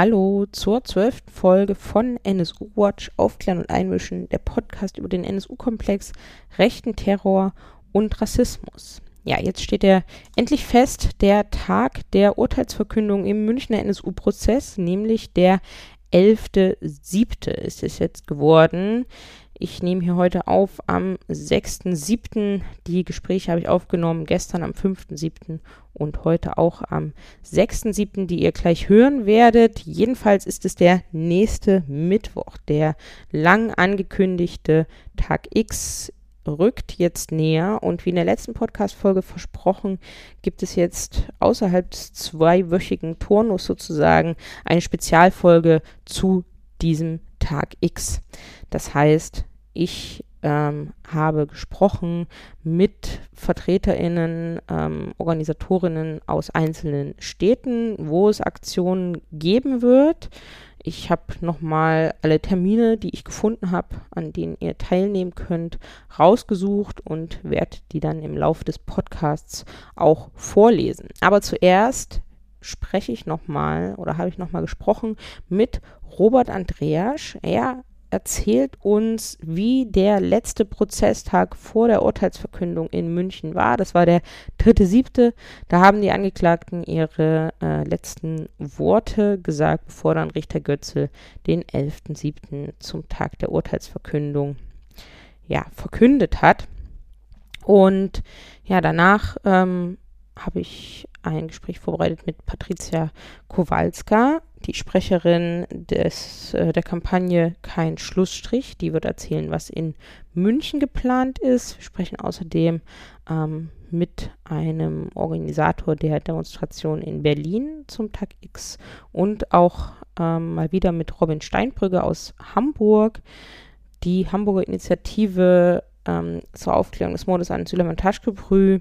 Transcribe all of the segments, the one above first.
Hallo zur zwölften Folge von NSU Watch Aufklären und Einmischen, der Podcast über den NSU-Komplex, rechten Terror und Rassismus. Ja, jetzt steht er endlich fest, der Tag der Urteilsverkündung im Münchner NSU-Prozess, nämlich der 11.7. ist es jetzt geworden. Ich nehme hier heute auf am 6.7. Die Gespräche habe ich aufgenommen, gestern am 5.7. und heute auch am 6.7., die ihr gleich hören werdet. Jedenfalls ist es der nächste Mittwoch, der lang angekündigte Tag X rückt jetzt näher und wie in der letzten Podcast-Folge versprochen, gibt es jetzt außerhalb des zweiwöchigen Turnus sozusagen eine Spezialfolge zu diesem Tag X. Das heißt, ich ähm, habe gesprochen mit VertreterInnen, ähm, Organisatorinnen aus einzelnen Städten, wo es Aktionen geben wird. Ich habe nochmal alle Termine, die ich gefunden habe, an denen ihr teilnehmen könnt, rausgesucht und werde die dann im Laufe des Podcasts auch vorlesen. Aber zuerst spreche ich nochmal oder habe ich nochmal gesprochen mit Robert Andreas. Er erzählt uns, wie der letzte Prozesstag vor der Urteilsverkündung in München war. Das war der dritte siebte. Da haben die Angeklagten ihre äh, letzten Worte gesagt, bevor dann Richter Götzel den 11.7. zum Tag der Urteilsverkündung ja, verkündet hat. Und ja, danach ähm, habe ich ein Gespräch vorbereitet mit Patricia Kowalska, die Sprecherin des, äh, der Kampagne Kein Schlussstrich. Die wird erzählen, was in München geplant ist. Wir sprechen außerdem ähm, mit einem Organisator der Demonstration in Berlin zum Tag X und auch ähm, mal wieder mit Robin Steinbrügge aus Hamburg. Die Hamburger Initiative ähm, zur Aufklärung des Mordes an Süleyman Taschkebrü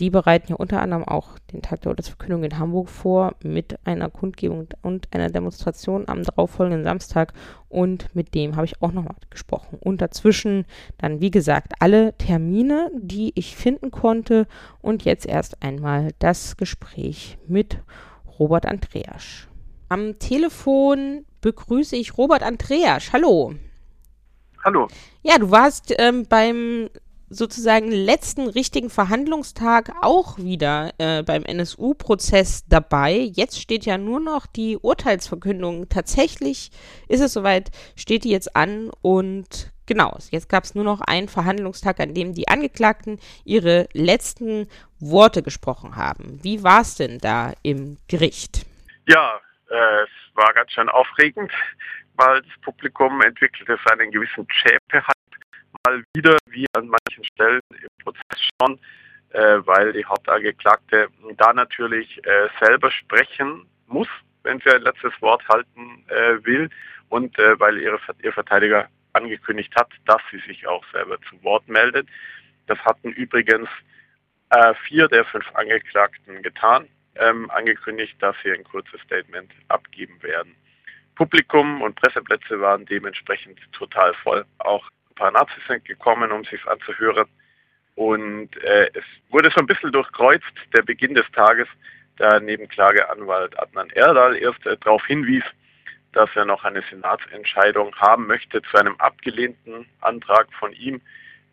die bereiten ja unter anderem auch den Tag der Urteilsverkündung in Hamburg vor mit einer Kundgebung und einer Demonstration am darauffolgenden Samstag und mit dem habe ich auch nochmal gesprochen. Und dazwischen dann, wie gesagt, alle Termine, die ich finden konnte und jetzt erst einmal das Gespräch mit Robert Andreas. Am Telefon begrüße ich Robert Andreas. Hallo. Hallo. Ja, du warst ähm, beim sozusagen letzten richtigen Verhandlungstag auch wieder äh, beim NSU-Prozess dabei. Jetzt steht ja nur noch die Urteilsverkündung. Tatsächlich ist es soweit, steht die jetzt an und genau, jetzt gab es nur noch einen Verhandlungstag, an dem die Angeklagten ihre letzten Worte gesprochen haben. Wie war es denn da im Gericht? Ja, äh, es war ganz schön aufregend, weil das Publikum entwickelte seinen gewissen Schäpe mal wieder, wie an manchen Stellen im Prozess schon, äh, weil die Hauptangeklagte da natürlich äh, selber sprechen muss, wenn sie ein letztes Wort halten äh, will und weil ihre, ihr Verteidiger angekündigt hat, dass sie sich auch selber zu Wort meldet. Das hatten übrigens vier der fünf Angeklagten getan, ähm, angekündigt, dass sie ein kurzes Statement abgeben werden. Publikum und Presseplätze waren dementsprechend total voll. Auch ein paar Nazis sind gekommen, um sich anzuhören. Und äh, es wurde so ein bisschen durchkreuzt, der Beginn des Tages, da Nebenklageanwalt Adnan Erdal erst äh, darauf hinwies, dass er noch eine Senatsentscheidung haben möchte zu einem abgelehnten Antrag von ihm,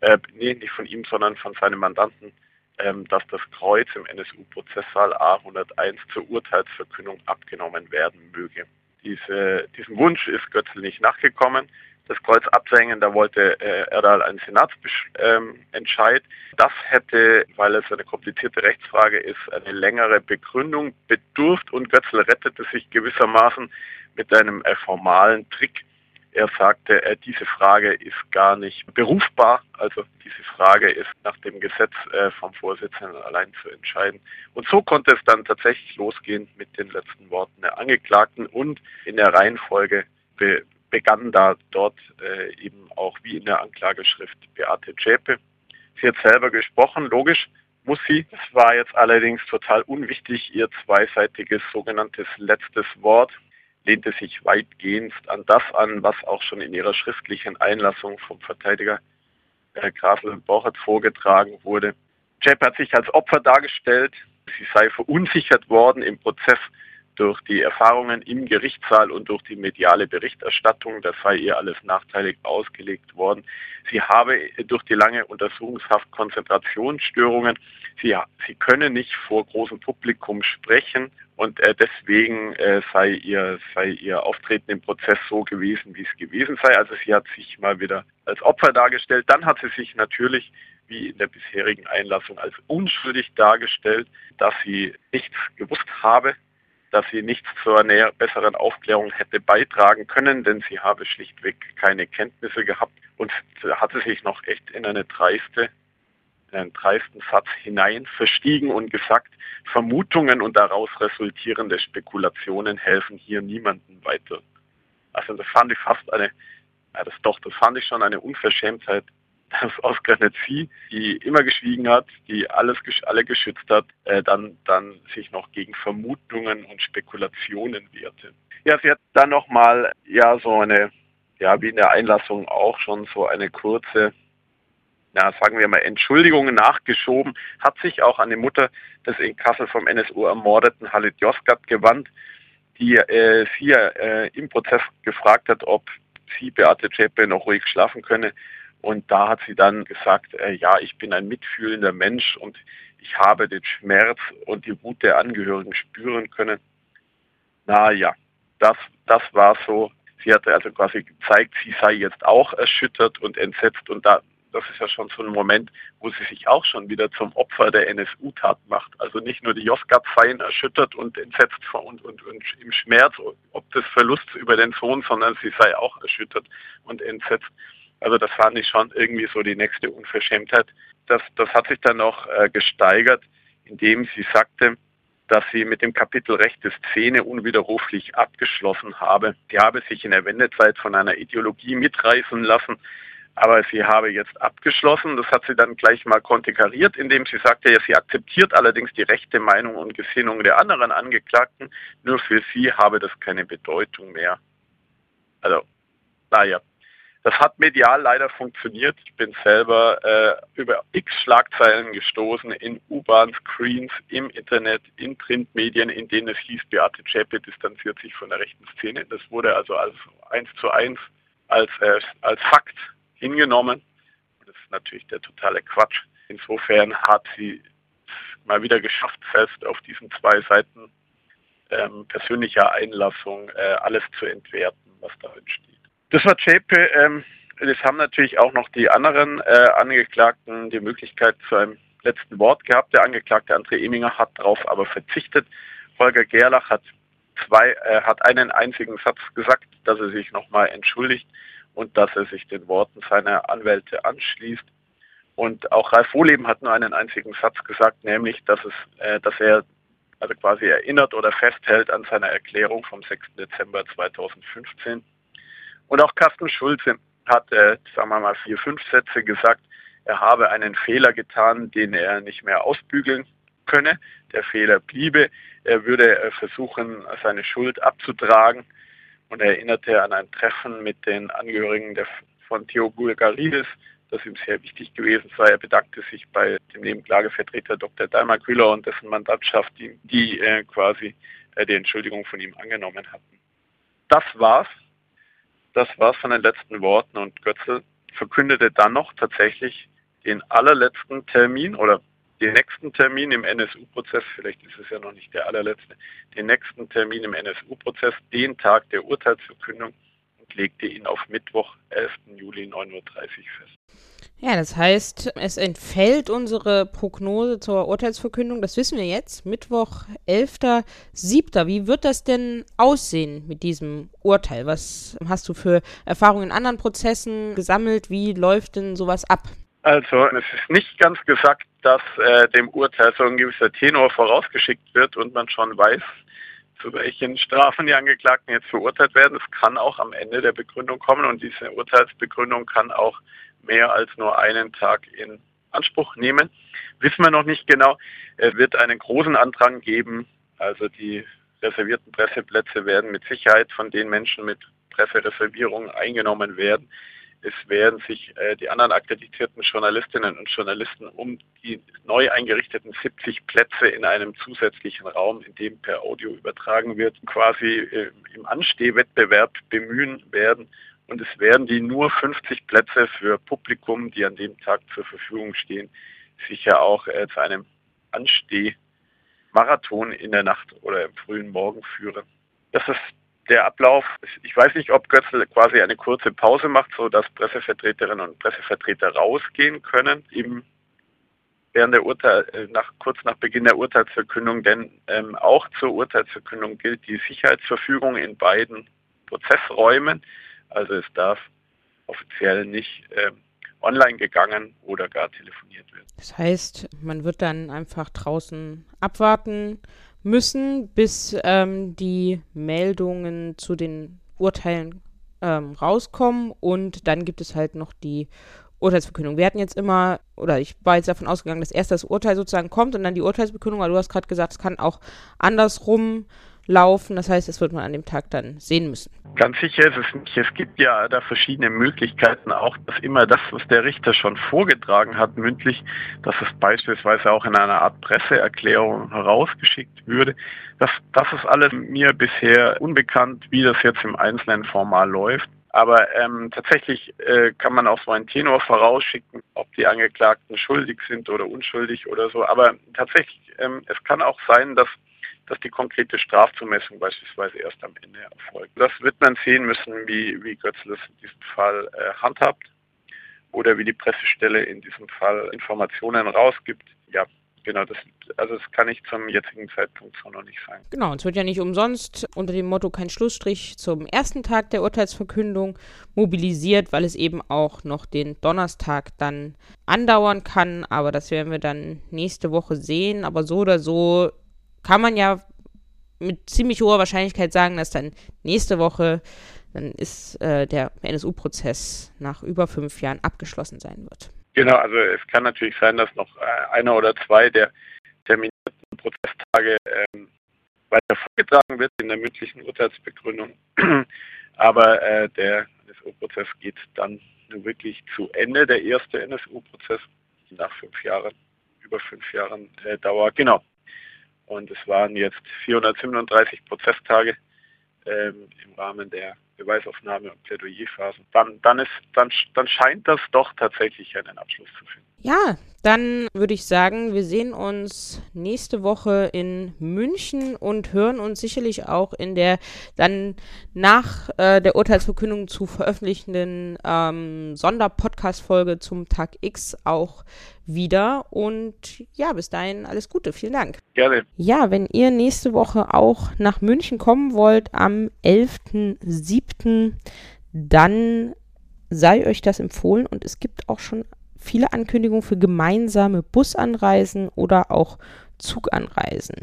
äh, nee, nicht von ihm, sondern von seinem Mandanten, ähm, dass das Kreuz im NSU-Prozesssaal A101 zur Urteilsverkündung abgenommen werden möge. Diese, diesem Wunsch ist Götzl nicht nachgekommen das Kreuz absenken, da wollte äh, Erdal einen Senatsentscheid. Ähm, das hätte, weil es eine komplizierte Rechtsfrage ist, eine längere Begründung bedurft und Götzl rettete sich gewissermaßen mit einem äh, formalen Trick. Er sagte, äh, diese Frage ist gar nicht berufbar, also diese Frage ist nach dem Gesetz äh, vom Vorsitzenden allein zu entscheiden. Und so konnte es dann tatsächlich losgehen mit den letzten Worten der Angeklagten und in der Reihenfolge begann da dort äh, eben auch wie in der Anklageschrift Beate Zschäpe. Sie hat selber gesprochen, logisch muss sie. Es war jetzt allerdings total unwichtig. Ihr zweiseitiges sogenanntes letztes Wort lehnte sich weitgehend an das an, was auch schon in ihrer schriftlichen Einlassung vom Verteidiger äh, Grasel Borchert vorgetragen wurde. Zschäpe hat sich als Opfer dargestellt. Sie sei verunsichert worden im Prozess durch die Erfahrungen im Gerichtssaal und durch die mediale Berichterstattung, das sei ihr alles nachteilig ausgelegt worden. Sie habe durch die lange Untersuchungshaft Konzentrationsstörungen, sie, sie könne nicht vor großem Publikum sprechen und äh, deswegen äh, sei, ihr, sei ihr Auftreten im Prozess so gewesen, wie es gewesen sei. Also sie hat sich mal wieder als Opfer dargestellt. Dann hat sie sich natürlich wie in der bisherigen Einlassung als unschuldig dargestellt, dass sie nichts gewusst habe, dass sie nichts zur näher besseren Aufklärung hätte beitragen können, denn sie habe schlichtweg keine Kenntnisse gehabt und hatte sich noch echt in eine dreiste, in einen dreisten Satz hinein verstiegen und gesagt, Vermutungen und daraus resultierende Spekulationen helfen hier niemandem weiter. Also das fand ich fast eine, ja das doch, das fand ich schon eine Unverschämtheit dass ausgerechnet sie, die immer geschwiegen hat, die alles alle geschützt hat, äh, dann, dann sich noch gegen Vermutungen und Spekulationen wehrte. Ja, sie hat dann nochmal ja so eine, ja wie in der Einlassung auch schon so eine kurze, ja sagen wir mal Entschuldigung nachgeschoben, hat sich auch an die Mutter des in Kassel vom NSU ermordeten Halit Yozgat gewandt, die äh, sie äh, im Prozess gefragt hat, ob sie Beate Zschäpe noch ruhig schlafen könne. Und da hat sie dann gesagt, äh, ja, ich bin ein mitfühlender Mensch und ich habe den Schmerz und die Wut der Angehörigen spüren können. Na ja, das, das war so. Sie hatte also quasi gezeigt, sie sei jetzt auch erschüttert und entsetzt und da, das ist ja schon so ein Moment, wo sie sich auch schon wieder zum Opfer der NSU-Tat macht. Also nicht nur die Josgat seien erschüttert und entsetzt und, und, und im Schmerz, ob des Verlusts über den Sohn, sondern sie sei auch erschüttert und entsetzt. Also das fand ich schon irgendwie so die nächste Unverschämtheit. Das, das hat sich dann noch äh, gesteigert, indem sie sagte, dass sie mit dem Kapitel rechte Szene unwiderruflich abgeschlossen habe. Sie habe sich in der Wendezeit von einer Ideologie mitreißen lassen, aber sie habe jetzt abgeschlossen. Das hat sie dann gleich mal konterkariert, indem sie sagte, ja, sie akzeptiert allerdings die rechte Meinung und Gesinnung der anderen Angeklagten, nur für sie habe das keine Bedeutung mehr. Also, naja, das hat medial leider funktioniert. Ich bin selber äh, über x Schlagzeilen gestoßen in U-Bahn-Screens, im Internet, in Printmedien, in denen es hieß, Beate Zschäpe distanziert sich von der rechten Szene. Das wurde also als eins zu eins als, äh, als Fakt hingenommen. Das ist natürlich der totale Quatsch. Insofern hat sie mal wieder geschafft, selbst auf diesen zwei Seiten ähm, persönlicher Einlassung äh, alles zu entwerten, was darin steht. Das war JP. Ähm, es haben natürlich auch noch die anderen äh, Angeklagten die Möglichkeit zu einem letzten Wort gehabt. Der Angeklagte André Eminger hat darauf aber verzichtet. Holger Gerlach hat zwei, äh, hat einen einzigen Satz gesagt, dass er sich nochmal entschuldigt und dass er sich den Worten seiner Anwälte anschließt. Und auch Ralf Wohleben hat nur einen einzigen Satz gesagt, nämlich, dass es, äh, dass er also quasi erinnert oder festhält an seiner Erklärung vom 6. Dezember 2015 und auch Carsten Schulze hat, äh, sagen wir mal, vier, fünf Sätze gesagt, er habe einen Fehler getan, den er nicht mehr ausbügeln könne. Der Fehler bliebe. Er würde äh, versuchen, seine Schuld abzutragen und er erinnerte an ein Treffen mit den Angehörigen der, von Theo Bulgaridis, das ihm sehr wichtig gewesen sei. Er bedankte sich bei dem Nebenklagevertreter Dr. Dalma Kühler und dessen Mandantschaft, die, die äh, quasi äh, die Entschuldigung von ihm angenommen hatten. Das war's das war's von den letzten Worten und Götzel verkündete dann noch tatsächlich den allerletzten Termin oder den nächsten Termin im NSU-Prozess, vielleicht ist es ja noch nicht der allerletzte, den nächsten Termin im NSU-Prozess, den Tag der Urteilsverkündung und legte ihn auf Mittwoch, 11. Juli 9.30 Uhr fest. Ja, das heißt, es entfällt unsere Prognose zur Urteilsverkündung. Das wissen wir jetzt. Mittwoch, 11.07. Wie wird das denn aussehen mit diesem Urteil? Was hast du für Erfahrungen in anderen Prozessen gesammelt? Wie läuft denn sowas ab? Also, es ist nicht ganz gesagt, dass äh, dem Urteil so ein gewisser Tenor vorausgeschickt wird und man schon weiß, zu welchen Strafen die Angeklagten jetzt verurteilt werden. Es kann auch am Ende der Begründung kommen und diese Urteilsbegründung kann auch mehr als nur einen Tag in Anspruch nehmen. Wissen wir noch nicht genau. Es wird einen großen Andrang geben. Also die reservierten Presseplätze werden mit Sicherheit von den Menschen mit Pressereservierungen eingenommen werden. es werden sich äh, die anderen akkreditierten Journalistinnen und Journalisten um die neu eingerichteten 70 Plätze in einem zusätzlichen Raum, in dem per Audio übertragen wird, quasi äh, im Anstehwettbewerb bemühen werden. Und es werden die nur 50 Plätze für Publikum, die an dem Tag zur Verfügung stehen, sicher auch äh, zu einem Anstehmarathon in der Nacht oder im frühen Morgen führen. Das ist der Ablauf, ich weiß nicht, ob Götzl quasi eine kurze Pause macht, so dass Pressevertreterinnen und Pressevertreter rausgehen können, eben während der Urteil, äh, nach, kurz nach Beginn der Urteilsverkündung, denn ähm, auch zur Urteilsverkündung gilt die Sicherheitsverfügung in beiden Prozessräumen. Also es darf offiziell nicht äh, online gegangen oder gar telefoniert werden. Das heißt, man wird dann einfach draußen abwarten, müssen, bis ähm, die Meldungen zu den Urteilen ähm, rauskommen und dann gibt es halt noch die Urteilsverkündung. Wir hatten jetzt immer, oder ich war jetzt davon ausgegangen, dass erst das Urteil sozusagen kommt und dann die Urteilsbekündung, aber du hast gerade gesagt, es kann auch andersrum laufen. Das heißt, das wird man an dem Tag dann sehen müssen. Ganz sicher ist es nicht. Es gibt ja da verschiedene Möglichkeiten, auch dass immer das, was der Richter schon vorgetragen hat, mündlich, dass es beispielsweise auch in einer Art Presseerklärung herausgeschickt würde. Das, das ist alles mir bisher unbekannt, wie das jetzt im einzelnen Formal läuft. Aber ähm, tatsächlich äh, kann man auch so einen Tenor vorausschicken, ob die Angeklagten schuldig sind oder unschuldig oder so. Aber tatsächlich, ähm, es kann auch sein, dass dass die konkrete Strafzumessung beispielsweise erst am Ende erfolgt. Das wird man sehen müssen, wie, wie Götzl es in diesem Fall äh, handhabt oder wie die Pressestelle in diesem Fall Informationen rausgibt. Ja, genau, das, also das kann ich zum jetzigen Zeitpunkt so noch nicht sagen. Genau, es wird ja nicht umsonst unter dem Motto kein Schlussstrich zum ersten Tag der Urteilsverkündung mobilisiert, weil es eben auch noch den Donnerstag dann andauern kann. Aber das werden wir dann nächste Woche sehen. Aber so oder so kann man ja mit ziemlich hoher Wahrscheinlichkeit sagen, dass dann nächste Woche dann ist äh, der NSU-Prozess nach über fünf Jahren abgeschlossen sein wird. Genau, also es kann natürlich sein, dass noch äh, einer oder zwei der terminierten Prozesstage ähm, weiter vorgetragen wird in der mündlichen Urteilsbegründung. Aber äh, der NSU-Prozess geht dann wirklich zu Ende, der erste NSU-Prozess nach fünf Jahren, über fünf Jahren äh, Dauer. Genau. Und es waren jetzt 437 Prozesstage ähm, im Rahmen der Beweisaufnahme und Plädoyerphasen. Dann, dann, ist, dann, dann scheint das doch tatsächlich einen Abschluss zu finden. Ja, dann würde ich sagen, wir sehen uns nächste Woche in München und hören uns sicherlich auch in der dann nach äh, der Urteilsverkündung zu veröffentlichenden ähm, Sonderpodcast-Folge zum Tag X auch wieder. Und ja, bis dahin alles Gute. Vielen Dank. Gerne. Ja, wenn ihr nächste Woche auch nach München kommen wollt, am 11.07., dann sei euch das empfohlen und es gibt auch schon viele Ankündigungen für gemeinsame Busanreisen oder auch Zuganreisen.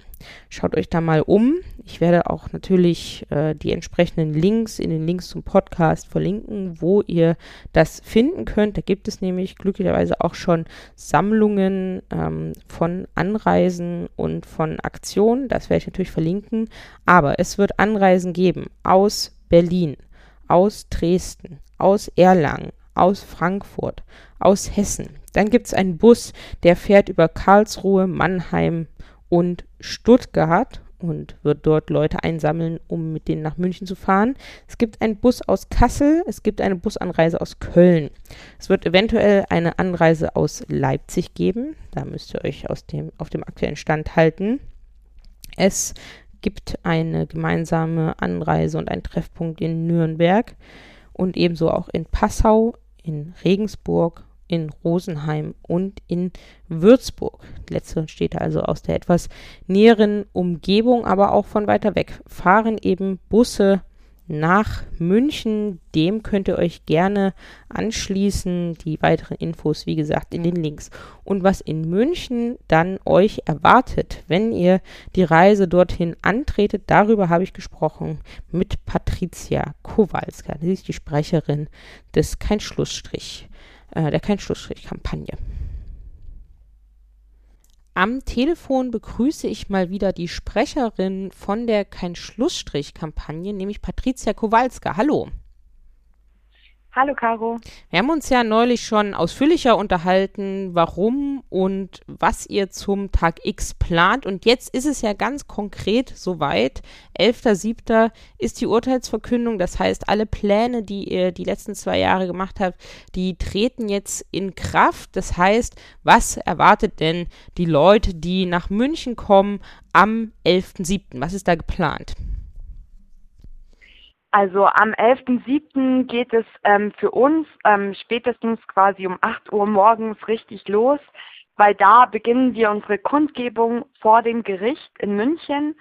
Schaut euch da mal um. Ich werde auch natürlich äh, die entsprechenden Links in den Links zum Podcast verlinken, wo ihr das finden könnt. Da gibt es nämlich glücklicherweise auch schon Sammlungen ähm, von Anreisen und von Aktionen. Das werde ich natürlich verlinken. Aber es wird Anreisen geben aus Berlin, aus Dresden, aus Erlangen, aus Frankfurt, aus Hessen. Dann gibt es einen Bus, der fährt über Karlsruhe, Mannheim und Stuttgart und wird dort Leute einsammeln, um mit denen nach München zu fahren. Es gibt einen Bus aus Kassel, es gibt eine Busanreise aus Köln. Es wird eventuell eine Anreise aus Leipzig geben. Da müsst ihr euch aus dem, auf dem aktuellen Stand halten. Es gibt eine gemeinsame Anreise und einen Treffpunkt in Nürnberg und ebenso auch in Passau, in Regensburg, in Rosenheim und in Würzburg. Letztere steht also aus der etwas näheren Umgebung, aber auch von weiter weg. Fahren eben Busse nach München. Dem könnt ihr euch gerne anschließen. Die weiteren Infos, wie gesagt, in den Links. Und was in München dann euch erwartet, wenn ihr die Reise dorthin antretet, darüber habe ich gesprochen mit Patricia Kowalska. Sie ist die Sprecherin des Kein Schlussstrich, äh, der Kein Schlussstrich-Kampagne. Am Telefon begrüße ich mal wieder die Sprecherin von der Kein Schlussstrich-Kampagne, nämlich Patricia Kowalska. Hallo. Hallo Caro. Wir haben uns ja neulich schon ausführlicher unterhalten, warum und was ihr zum Tag X plant. Und jetzt ist es ja ganz konkret soweit. 11.07. ist die Urteilsverkündung. Das heißt, alle Pläne, die ihr die letzten zwei Jahre gemacht habt, die treten jetzt in Kraft. Das heißt, was erwartet denn die Leute, die nach München kommen am 11.07.? Was ist da geplant? Also am 11.07. geht es ähm, für uns ähm, spätestens quasi um 8 Uhr morgens richtig los, weil da beginnen wir unsere Kundgebung vor dem Gericht in München.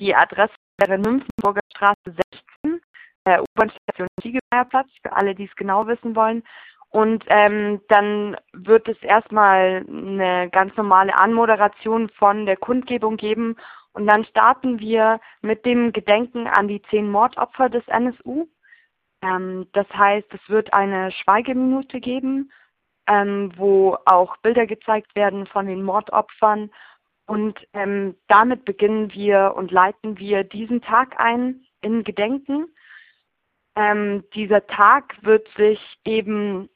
Die Adresse wäre Nymphenburger Straße 16, äh, U-Bahn-Station Ziegelmeierplatz, für alle, die es genau wissen wollen. Und ähm, dann wird es erstmal eine ganz normale Anmoderation von der Kundgebung geben und dann starten wir mit dem Gedenken an die zehn Mordopfer des NSU. Ähm, das heißt, es wird eine Schweigeminute geben, ähm, wo auch Bilder gezeigt werden von den Mordopfern. Und ähm, damit beginnen wir und leiten wir diesen Tag ein in Gedenken. Ähm, dieser Tag wird sich eben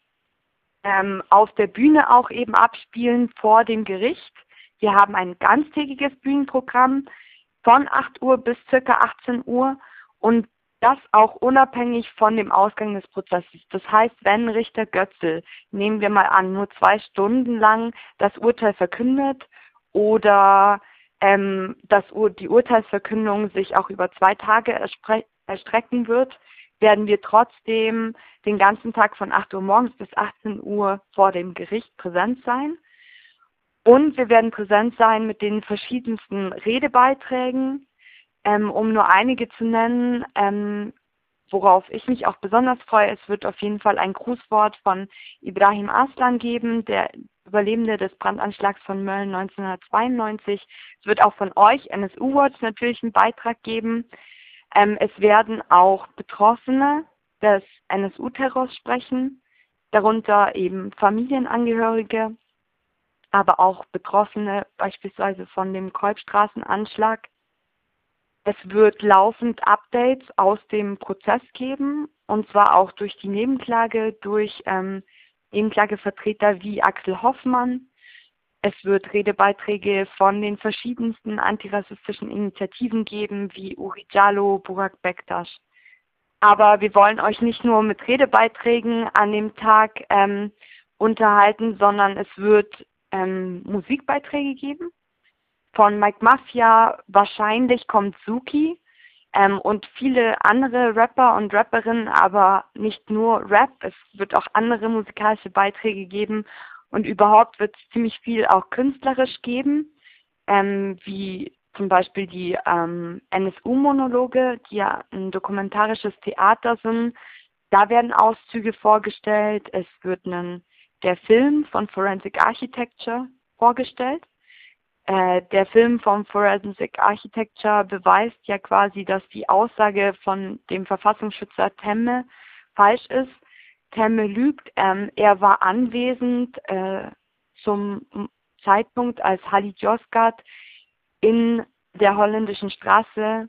ähm, auf der Bühne auch eben abspielen vor dem Gericht. Wir haben ein ganztägiges Bühnenprogramm von 8 Uhr bis circa 18 Uhr und das auch unabhängig von dem Ausgang des Prozesses. Das heißt, wenn Richter Götzel, nehmen wir mal an, nur zwei Stunden lang das Urteil verkündet oder ähm, dass die Urteilsverkündung sich auch über zwei Tage erstrecken wird, werden wir trotzdem den ganzen Tag von 8 Uhr morgens bis 18 Uhr vor dem Gericht präsent sein. Und wir werden präsent sein mit den verschiedensten Redebeiträgen, ähm, um nur einige zu nennen, ähm, worauf ich mich auch besonders freue. Es wird auf jeden Fall ein Grußwort von Ibrahim Aslan geben, der Überlebende des Brandanschlags von Mölln 1992. Es wird auch von euch, NSU Watch, natürlich einen Beitrag geben. Ähm, es werden auch Betroffene des NSU-Terrors sprechen, darunter eben Familienangehörige, aber auch Betroffene beispielsweise von dem Kolbstraßenanschlag. Es wird laufend Updates aus dem Prozess geben, und zwar auch durch die Nebenklage, durch ähm, Nebenklagevertreter wie Axel Hoffmann. Es wird Redebeiträge von den verschiedensten antirassistischen Initiativen geben, wie Uri Jallo, Burak Bektasch. Aber wir wollen euch nicht nur mit Redebeiträgen an dem Tag ähm, unterhalten, sondern es wird ähm, Musikbeiträge geben. Von Mike Mafia wahrscheinlich kommt Suki ähm, und viele andere Rapper und Rapperinnen, aber nicht nur Rap, es wird auch andere musikalische Beiträge geben und überhaupt wird es ziemlich viel auch künstlerisch geben, ähm, wie zum Beispiel die ähm, NSU-Monologe, die ja ein dokumentarisches Theater sind. Da werden Auszüge vorgestellt. Es wird einen der Film von Forensic Architecture vorgestellt. Äh, der Film von Forensic Architecture beweist ja quasi, dass die Aussage von dem Verfassungsschützer Temme falsch ist. Temme lügt. Ähm, er war anwesend äh, zum Zeitpunkt, als Halid Yozgat in der holländischen Straße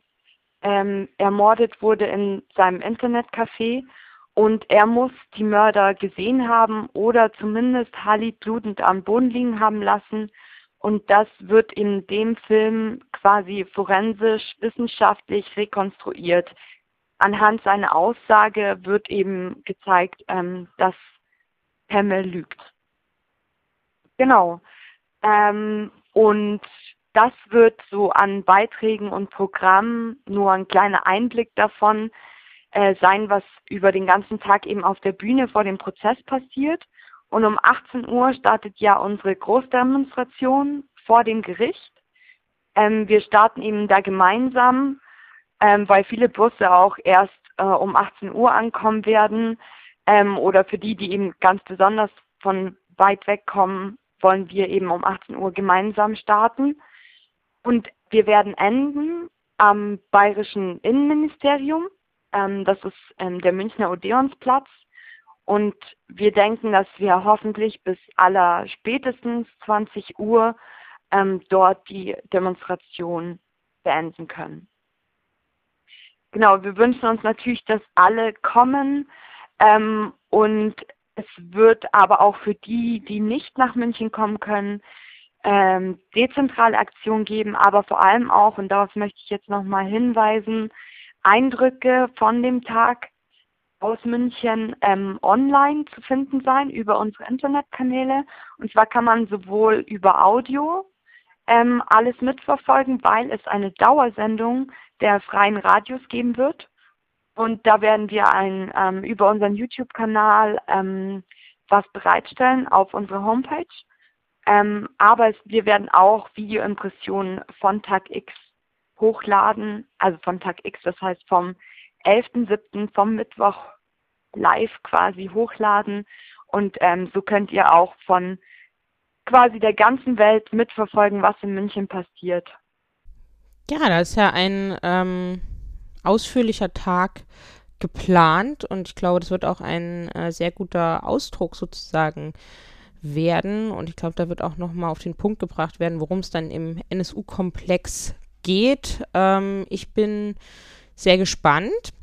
ähm, ermordet wurde in seinem Internetcafé und er muss die Mörder gesehen haben oder zumindest Halid blutend am Boden liegen haben lassen. Und das wird in dem Film quasi forensisch, wissenschaftlich rekonstruiert. Anhand seiner Aussage wird eben gezeigt, ähm, dass Pemmel lügt. Genau. Ähm, und das wird so an Beiträgen und Programmen nur ein kleiner Einblick davon äh, sein, was über den ganzen Tag eben auf der Bühne vor dem Prozess passiert. Und um 18 Uhr startet ja unsere Großdemonstration vor dem Gericht. Ähm, wir starten eben da gemeinsam, ähm, weil viele Busse auch erst äh, um 18 Uhr ankommen werden. Ähm, oder für die, die eben ganz besonders von weit weg kommen, wollen wir eben um 18 Uhr gemeinsam starten. Und wir werden enden am Bayerischen Innenministerium. Ähm, das ist ähm, der Münchner Odeonsplatz. Und wir denken, dass wir hoffentlich bis aller spätestens 20 Uhr ähm, dort die Demonstration beenden können. Genau, wir wünschen uns natürlich, dass alle kommen. Ähm, Und es wird aber auch für die, die nicht nach München kommen können, ähm, dezentrale Aktionen geben, aber vor allem auch, und darauf möchte ich jetzt nochmal hinweisen, Eindrücke von dem Tag aus München ähm, online zu finden sein über unsere Internetkanäle. Und zwar kann man sowohl über Audio ähm, alles mitverfolgen, weil es eine Dauersendung der freien Radios geben wird. Und da werden wir ein, ähm, über unseren YouTube-Kanal ähm, was bereitstellen auf unserer Homepage. Ähm, aber es, wir werden auch Videoimpressionen von Tag X hochladen, also von Tag X, das heißt vom 11.07. vom Mittwoch live quasi hochladen. Und ähm, so könnt ihr auch von quasi der ganzen Welt mitverfolgen, was in München passiert. Ja, da ist ja ein ähm, ausführlicher Tag geplant und ich glaube, das wird auch ein äh, sehr guter Ausdruck sozusagen werden und ich glaube, da wird auch nochmal auf den Punkt gebracht werden, worum es dann im NSU-Komplex geht. Ähm, ich bin sehr gespannt.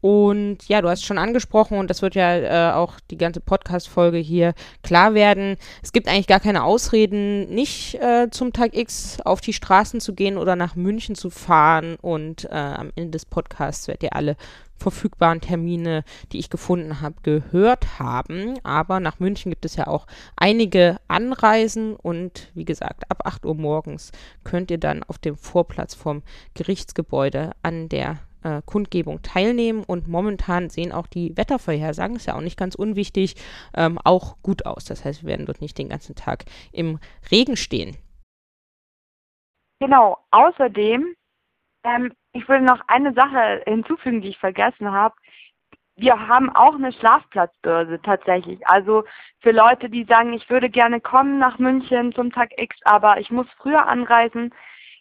Und ja, du hast schon angesprochen und das wird ja äh, auch die ganze Podcast-Folge hier klar werden. Es gibt eigentlich gar keine Ausreden, nicht äh, zum Tag X auf die Straßen zu gehen oder nach München zu fahren. Und äh, am Ende des Podcasts werdet ihr alle verfügbaren Termine, die ich gefunden habe, gehört haben. Aber nach München gibt es ja auch einige Anreisen und wie gesagt, ab 8 Uhr morgens könnt ihr dann auf dem Vorplatz vom Gerichtsgebäude an der äh, Kundgebung teilnehmen und momentan sehen auch die Wettervorhersagen, ist ja auch nicht ganz unwichtig, ähm, auch gut aus. Das heißt, wir werden dort nicht den ganzen Tag im Regen stehen. Genau, außerdem, ähm, ich will noch eine Sache hinzufügen, die ich vergessen habe. Wir haben auch eine Schlafplatzbörse tatsächlich. Also für Leute, die sagen, ich würde gerne kommen nach München zum Tag X, aber ich muss früher anreisen,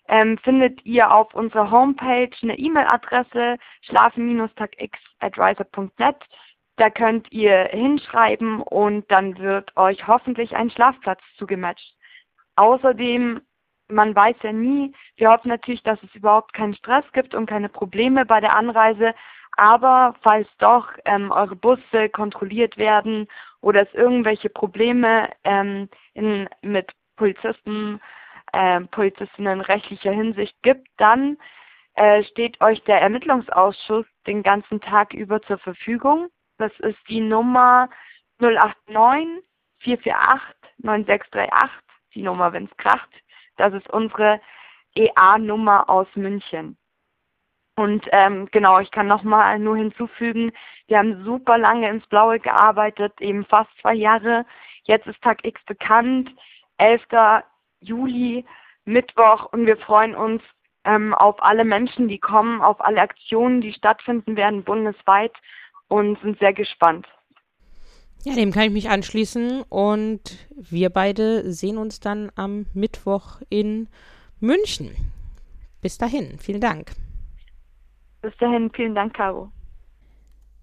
ähm, findet ihr auf unserer Homepage eine E-Mail-Adresse schlafen-tagx.riser.net. Da könnt ihr hinschreiben und dann wird euch hoffentlich ein Schlafplatz zugematcht. Außerdem, man weiß ja nie, wir hoffen natürlich, dass es überhaupt keinen Stress gibt und keine Probleme bei der Anreise. Aber falls doch ähm, eure Busse kontrolliert werden oder es irgendwelche Probleme ähm, in, mit Polizisten äh, Polizistinnen rechtlicher Hinsicht gibt, dann äh, steht euch der Ermittlungsausschuss den ganzen Tag über zur Verfügung. Das ist die Nummer 089 448 9638, die Nummer, wenn es kracht. Das ist unsere EA-Nummer aus München. Und ähm, genau, ich kann nochmal nur hinzufügen, wir haben super lange ins Blaue gearbeitet, eben fast zwei Jahre. Jetzt ist Tag X bekannt. 11. Juli, Mittwoch und wir freuen uns ähm, auf alle Menschen, die kommen, auf alle Aktionen, die stattfinden werden bundesweit und sind sehr gespannt. Ja, dem kann ich mich anschließen und wir beide sehen uns dann am Mittwoch in München. Bis dahin, vielen Dank. Bis dahin, vielen Dank, Caro.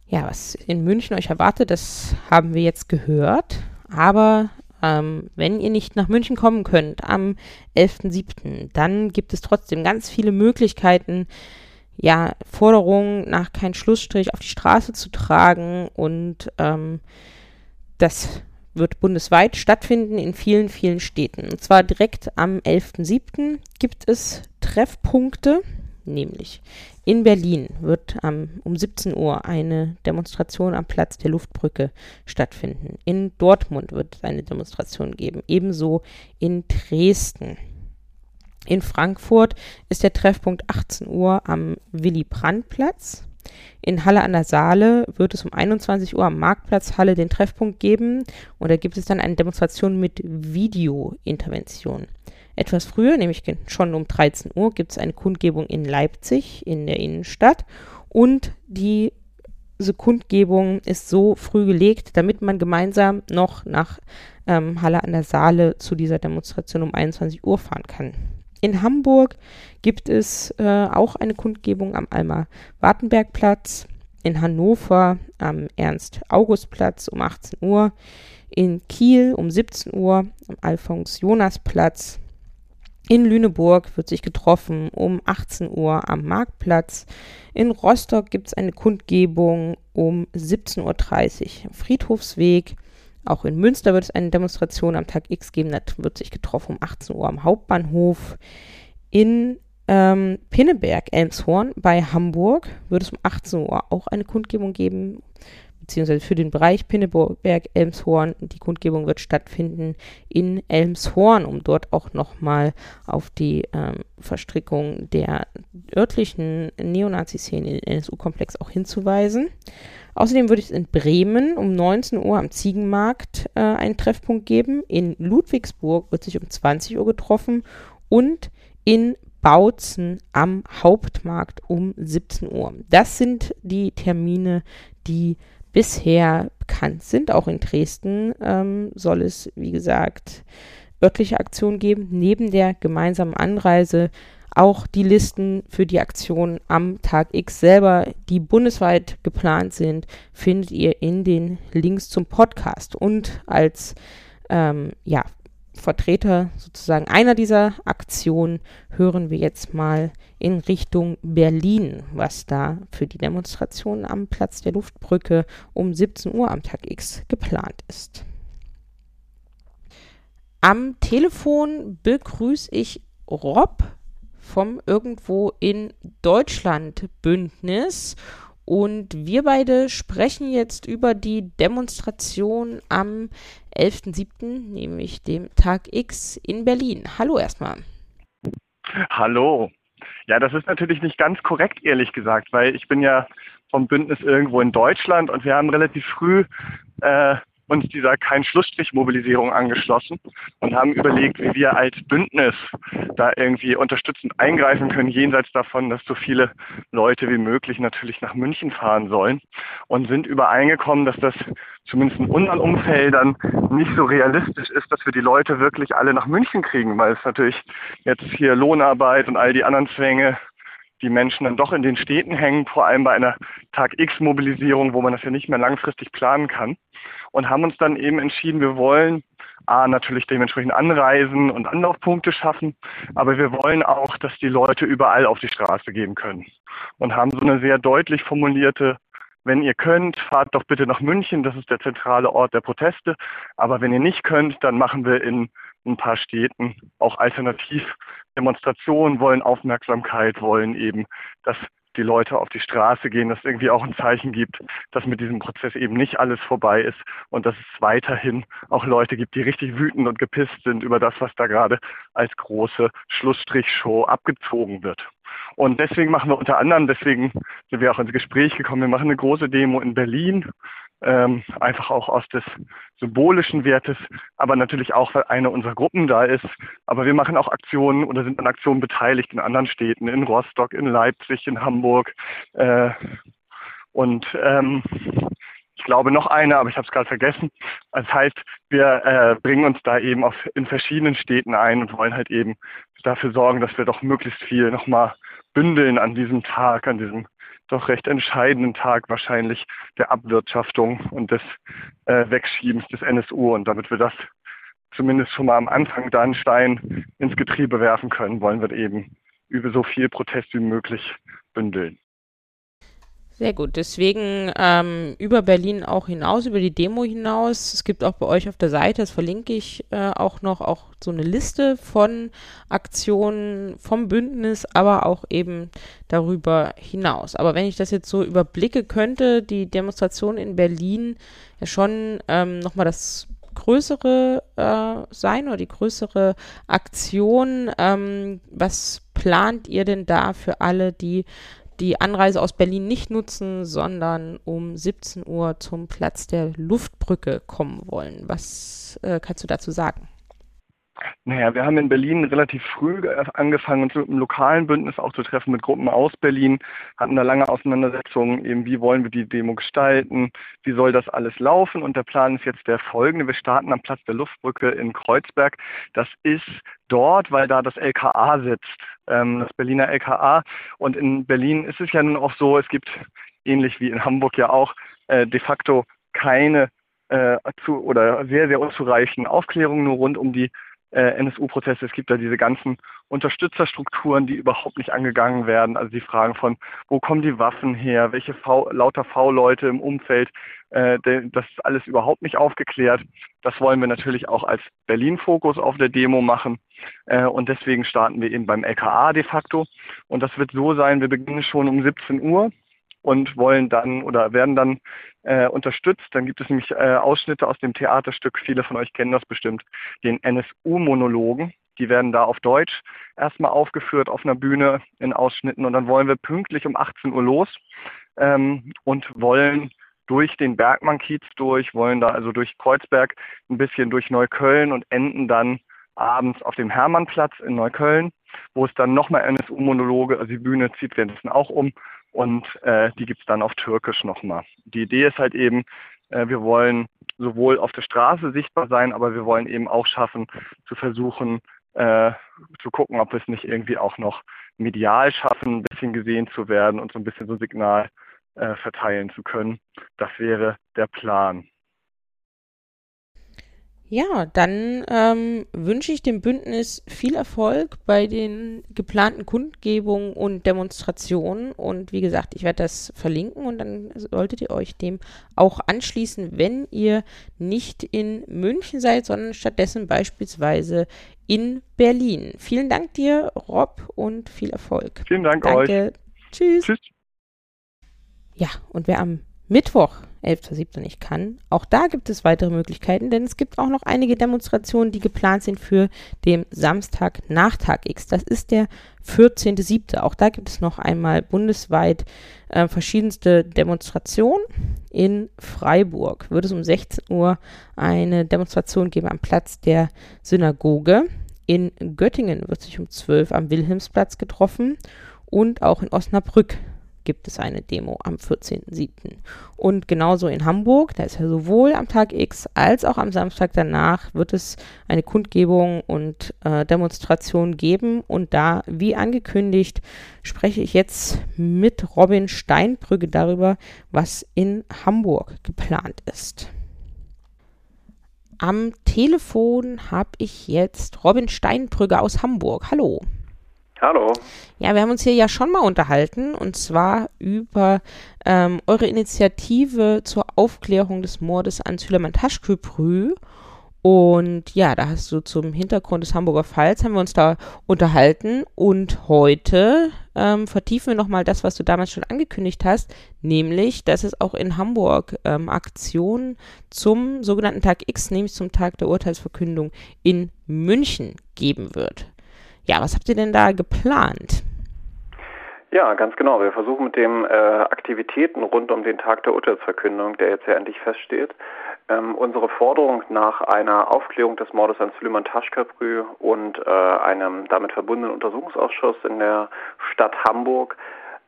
Ja, was in München euch erwartet, das haben wir jetzt gehört. Aber ähm, wenn ihr nicht nach München kommen könnt am 11.07., dann gibt es trotzdem ganz viele Möglichkeiten, ja, Forderungen nach keinen Schlussstrich auf die Straße zu tragen und ähm, das wird bundesweit stattfinden in vielen, vielen Städten. Und zwar direkt am 11.07. gibt es Treffpunkte, nämlich in Berlin wird ähm, um 17 Uhr eine Demonstration am Platz der Luftbrücke stattfinden. In Dortmund wird es eine Demonstration geben, ebenso in Dresden. In Frankfurt ist der Treffpunkt 18 Uhr am Willy-Brandt-Platz. In Halle an der Saale wird es um 21 Uhr am Marktplatz Halle den Treffpunkt geben und da gibt es dann eine Demonstration mit Videointervention. Etwas früher, nämlich schon um 13 Uhr, gibt es eine Kundgebung in Leipzig in der Innenstadt und die diese Kundgebung ist so früh gelegt, damit man gemeinsam noch nach ähm, Halle an der Saale zu dieser Demonstration um 21 Uhr fahren kann. In Hamburg gibt es äh, auch eine Kundgebung am Alma-Wartenberg-Platz, in Hannover am Ernst-August-Platz um 18 Uhr, in Kiel um 17 Uhr am Alphons-Jonas-Platz, In Lüneburg wird sich getroffen um 18 Uhr am Marktplatz. In Rostock gibt es eine Kundgebung um 17.30 Uhr am Friedhofsweg. Auch in Münster wird es eine Demonstration am Tag X geben. Da wird sich getroffen um 18 Uhr am Hauptbahnhof. In ähm, Pinneberg, Elmshorn bei Hamburg wird es um 18 Uhr auch eine Kundgebung geben beziehungsweise für den Bereich Pinneberg, Elmshorn. Die Kundgebung wird stattfinden in Elmshorn, um dort auch nochmal auf die ähm, Verstrickung der örtlichen Neonazi-Szene den NSU-Komplex auch hinzuweisen. Außerdem würde es in Bremen um 19 Uhr am Ziegenmarkt äh, einen Treffpunkt geben. In Ludwigsburg wird sich um 20 Uhr getroffen und in Bautzen am Hauptmarkt um 17 Uhr. Das sind die Termine, die bisher bekannt sind. Auch in Dresden ähm, soll es, wie gesagt, örtliche Aktionen geben, neben der gemeinsamen Anreise auch die Listen für die Aktionen am Tag X selber, die bundesweit geplant sind, findet ihr in den Links zum Podcast. Und als ähm, ja, Vertreter sozusagen einer dieser Aktionen hören wir jetzt mal in Richtung Berlin, was da für die Demonstration am Platz der Luftbrücke um 17 Uhr am Tag X geplant ist. Am Telefon begrüße ich Rob vom Irgendwo in Deutschland Bündnis und wir beide sprechen jetzt über die Demonstration am 11.07., nämlich dem Tag X in Berlin. Hallo erstmal. Hallo. Ja, das ist natürlich nicht ganz korrekt, ehrlich gesagt, weil ich bin ja vom Bündnis irgendwo in Deutschland und wir haben relativ früh äh, uns dieser Kein-Schlussstrich-Mobilisierung angeschlossen und haben überlegt, wie wir als Bündnis da irgendwie unterstützend eingreifen können, jenseits davon, dass so viele Leute wie möglich natürlich nach München fahren sollen und sind übereingekommen, dass das zumindest in unseren Umfeldern nicht so realistisch ist, dass wir die Leute wirklich alle nach München kriegen, weil es natürlich jetzt hier Lohnarbeit und all die anderen Zwänge die Menschen dann doch in den Städten hängen, vor allem bei einer Tag-X-Mobilisierung, wo man das ja nicht mehr langfristig planen kann. Und haben uns dann eben entschieden, wir wollen A, natürlich dementsprechend anreisen und Anlaufpunkte schaffen, aber wir wollen auch, dass die Leute überall auf die Straße gehen können. Und haben so eine sehr deutlich formulierte wenn ihr könnt, fahrt doch bitte nach München, das ist der zentrale Ort der Proteste. Aber wenn ihr nicht könnt, dann machen wir in ein paar Städten auch Alternativdemonstrationen, wollen Aufmerksamkeit, wollen eben, dass die Leute auf die Straße gehen, dass es irgendwie auch ein Zeichen gibt, dass mit diesem Prozess eben nicht alles vorbei ist und dass es weiterhin auch Leute gibt, die richtig wütend und gepisst sind über das, was da gerade als große Schlussstrichshow abgezogen wird. Und deswegen machen wir unter anderem, deswegen sind wir auch ins Gespräch gekommen, wir machen eine große Demo in Berlin, ähm, einfach auch aus des symbolischen Wertes, aber natürlich auch, weil eine unserer Gruppen da ist. Aber wir machen auch Aktionen oder sind an Aktionen beteiligt in anderen Städten, in Rostock, in Leipzig, in Hamburg. Äh, und ähm, ich glaube noch eine, aber ich habe es gerade vergessen. Das heißt, wir äh, bringen uns da eben auf, in verschiedenen Städten ein und wollen halt eben dafür sorgen, dass wir doch möglichst viel nochmal bündeln an diesem Tag, an diesem doch recht entscheidenden Tag wahrscheinlich der Abwirtschaftung und des äh, Wegschiebens des NSU. Und damit wir das zumindest schon mal am Anfang da einen Stein ins Getriebe werfen können, wollen wir eben über so viel Protest wie möglich bündeln. Sehr gut. Deswegen ähm, über Berlin auch hinaus, über die Demo hinaus. Es gibt auch bei euch auf der Seite, das verlinke ich äh, auch noch, auch so eine Liste von Aktionen vom Bündnis, aber auch eben darüber hinaus. Aber wenn ich das jetzt so überblicke, könnte die Demonstration in Berlin ja schon ähm, nochmal das größere äh, sein oder die größere Aktion. Ähm, was plant ihr denn da für alle, die die Anreise aus Berlin nicht nutzen, sondern um 17 Uhr zum Platz der Luftbrücke kommen wollen. Was äh, kannst du dazu sagen? Naja, wir haben in Berlin relativ früh angefangen, uns mit einem lokalen Bündnis auch zu treffen, mit Gruppen aus Berlin, hatten da lange Auseinandersetzungen, eben wie wollen wir die Demo gestalten, wie soll das alles laufen und der Plan ist jetzt der folgende. Wir starten am Platz der Luftbrücke in Kreuzberg. Das ist dort, weil da das LKA sitzt, ähm, das Berliner LKA. Und in Berlin ist es ja nun auch so, es gibt ähnlich wie in Hamburg ja auch äh, de facto keine äh, zu, oder sehr, sehr unzureichende Aufklärung nur rund um die NSU-Prozesse. Es gibt da diese ganzen Unterstützerstrukturen, die überhaupt nicht angegangen werden. Also die Fragen von, wo kommen die Waffen her, welche v, lauter V-Leute im Umfeld, äh, das ist alles überhaupt nicht aufgeklärt. Das wollen wir natürlich auch als Berlin-Fokus auf der Demo machen. Äh, und deswegen starten wir eben beim LKA de facto. Und das wird so sein, wir beginnen schon um 17 Uhr und wollen dann oder werden dann äh, unterstützt. Dann gibt es nämlich äh, Ausschnitte aus dem Theaterstück, viele von euch kennen das bestimmt, den NSU-Monologen. Die werden da auf Deutsch erstmal aufgeführt auf einer Bühne in Ausschnitten und dann wollen wir pünktlich um 18 Uhr los ähm, und wollen durch den Bergmann-Kiez durch, wollen da also durch Kreuzberg ein bisschen durch Neukölln und enden dann abends auf dem Hermannplatz in Neukölln, wo es dann nochmal NSU-Monologe, also die Bühne zieht währenddessen auch um und äh, die gibt's dann auf Türkisch nochmal. Die Idee ist halt eben, äh, wir wollen sowohl auf der Straße sichtbar sein, aber wir wollen eben auch schaffen, zu versuchen, äh, zu gucken, ob wir es nicht irgendwie auch noch medial schaffen, ein bisschen gesehen zu werden und so ein bisschen so ein Signal äh, verteilen zu können. Das wäre der Plan. Ja, dann ähm, wünsche ich dem Bündnis viel Erfolg bei den geplanten Kundgebungen und Demonstrationen. Und wie gesagt, ich werde das verlinken und dann solltet ihr euch dem auch anschließen, wenn ihr nicht in München seid, sondern stattdessen beispielsweise in Berlin. Vielen Dank dir, Rob, und viel Erfolg. Vielen Dank Danke. euch. Tschüss. Tschüss. Ja, und wer am Mittwoch 11.07. nicht kann. Auch da gibt es weitere Möglichkeiten, denn es gibt auch noch einige Demonstrationen, die geplant sind für den Samstag nach Tag X. Das ist der 14.07. Auch da gibt es noch einmal bundesweit äh, verschiedenste Demonstrationen. In Freiburg wird es um 16 Uhr eine Demonstration geben am Platz der Synagoge. In Göttingen wird sich um 12 Uhr am Wilhelmsplatz getroffen und auch in Osnabrück gibt es eine Demo am 14.07. Und genauso in Hamburg, da ist ja sowohl am Tag X als auch am Samstag danach wird es eine Kundgebung und äh, Demonstration geben. Und da, wie angekündigt, spreche ich jetzt mit Robin Steinbrügge darüber, was in Hamburg geplant ist. Am Telefon habe ich jetzt Robin Steinbrügge aus Hamburg. Hallo. Hallo. Ja, wir haben uns hier ja schon mal unterhalten und zwar über ähm, eure Initiative zur Aufklärung des Mordes an Süleyman Taschköprü. Und ja, da hast du zum Hintergrund des Hamburger Falls haben wir uns da unterhalten und heute ähm, vertiefen wir nochmal das, was du damals schon angekündigt hast, nämlich, dass es auch in Hamburg ähm, Aktionen zum sogenannten Tag X, nämlich zum Tag der Urteilsverkündung in München geben wird. Ja, was habt ihr denn da geplant? Ja, ganz genau. Wir versuchen mit den äh, Aktivitäten rund um den Tag der Urteilsverkündung, der jetzt ja endlich feststeht, ähm, unsere Forderung nach einer Aufklärung des Mordes an Süleyman Taschkaprü und äh, einem damit verbundenen Untersuchungsausschuss in der Stadt Hamburg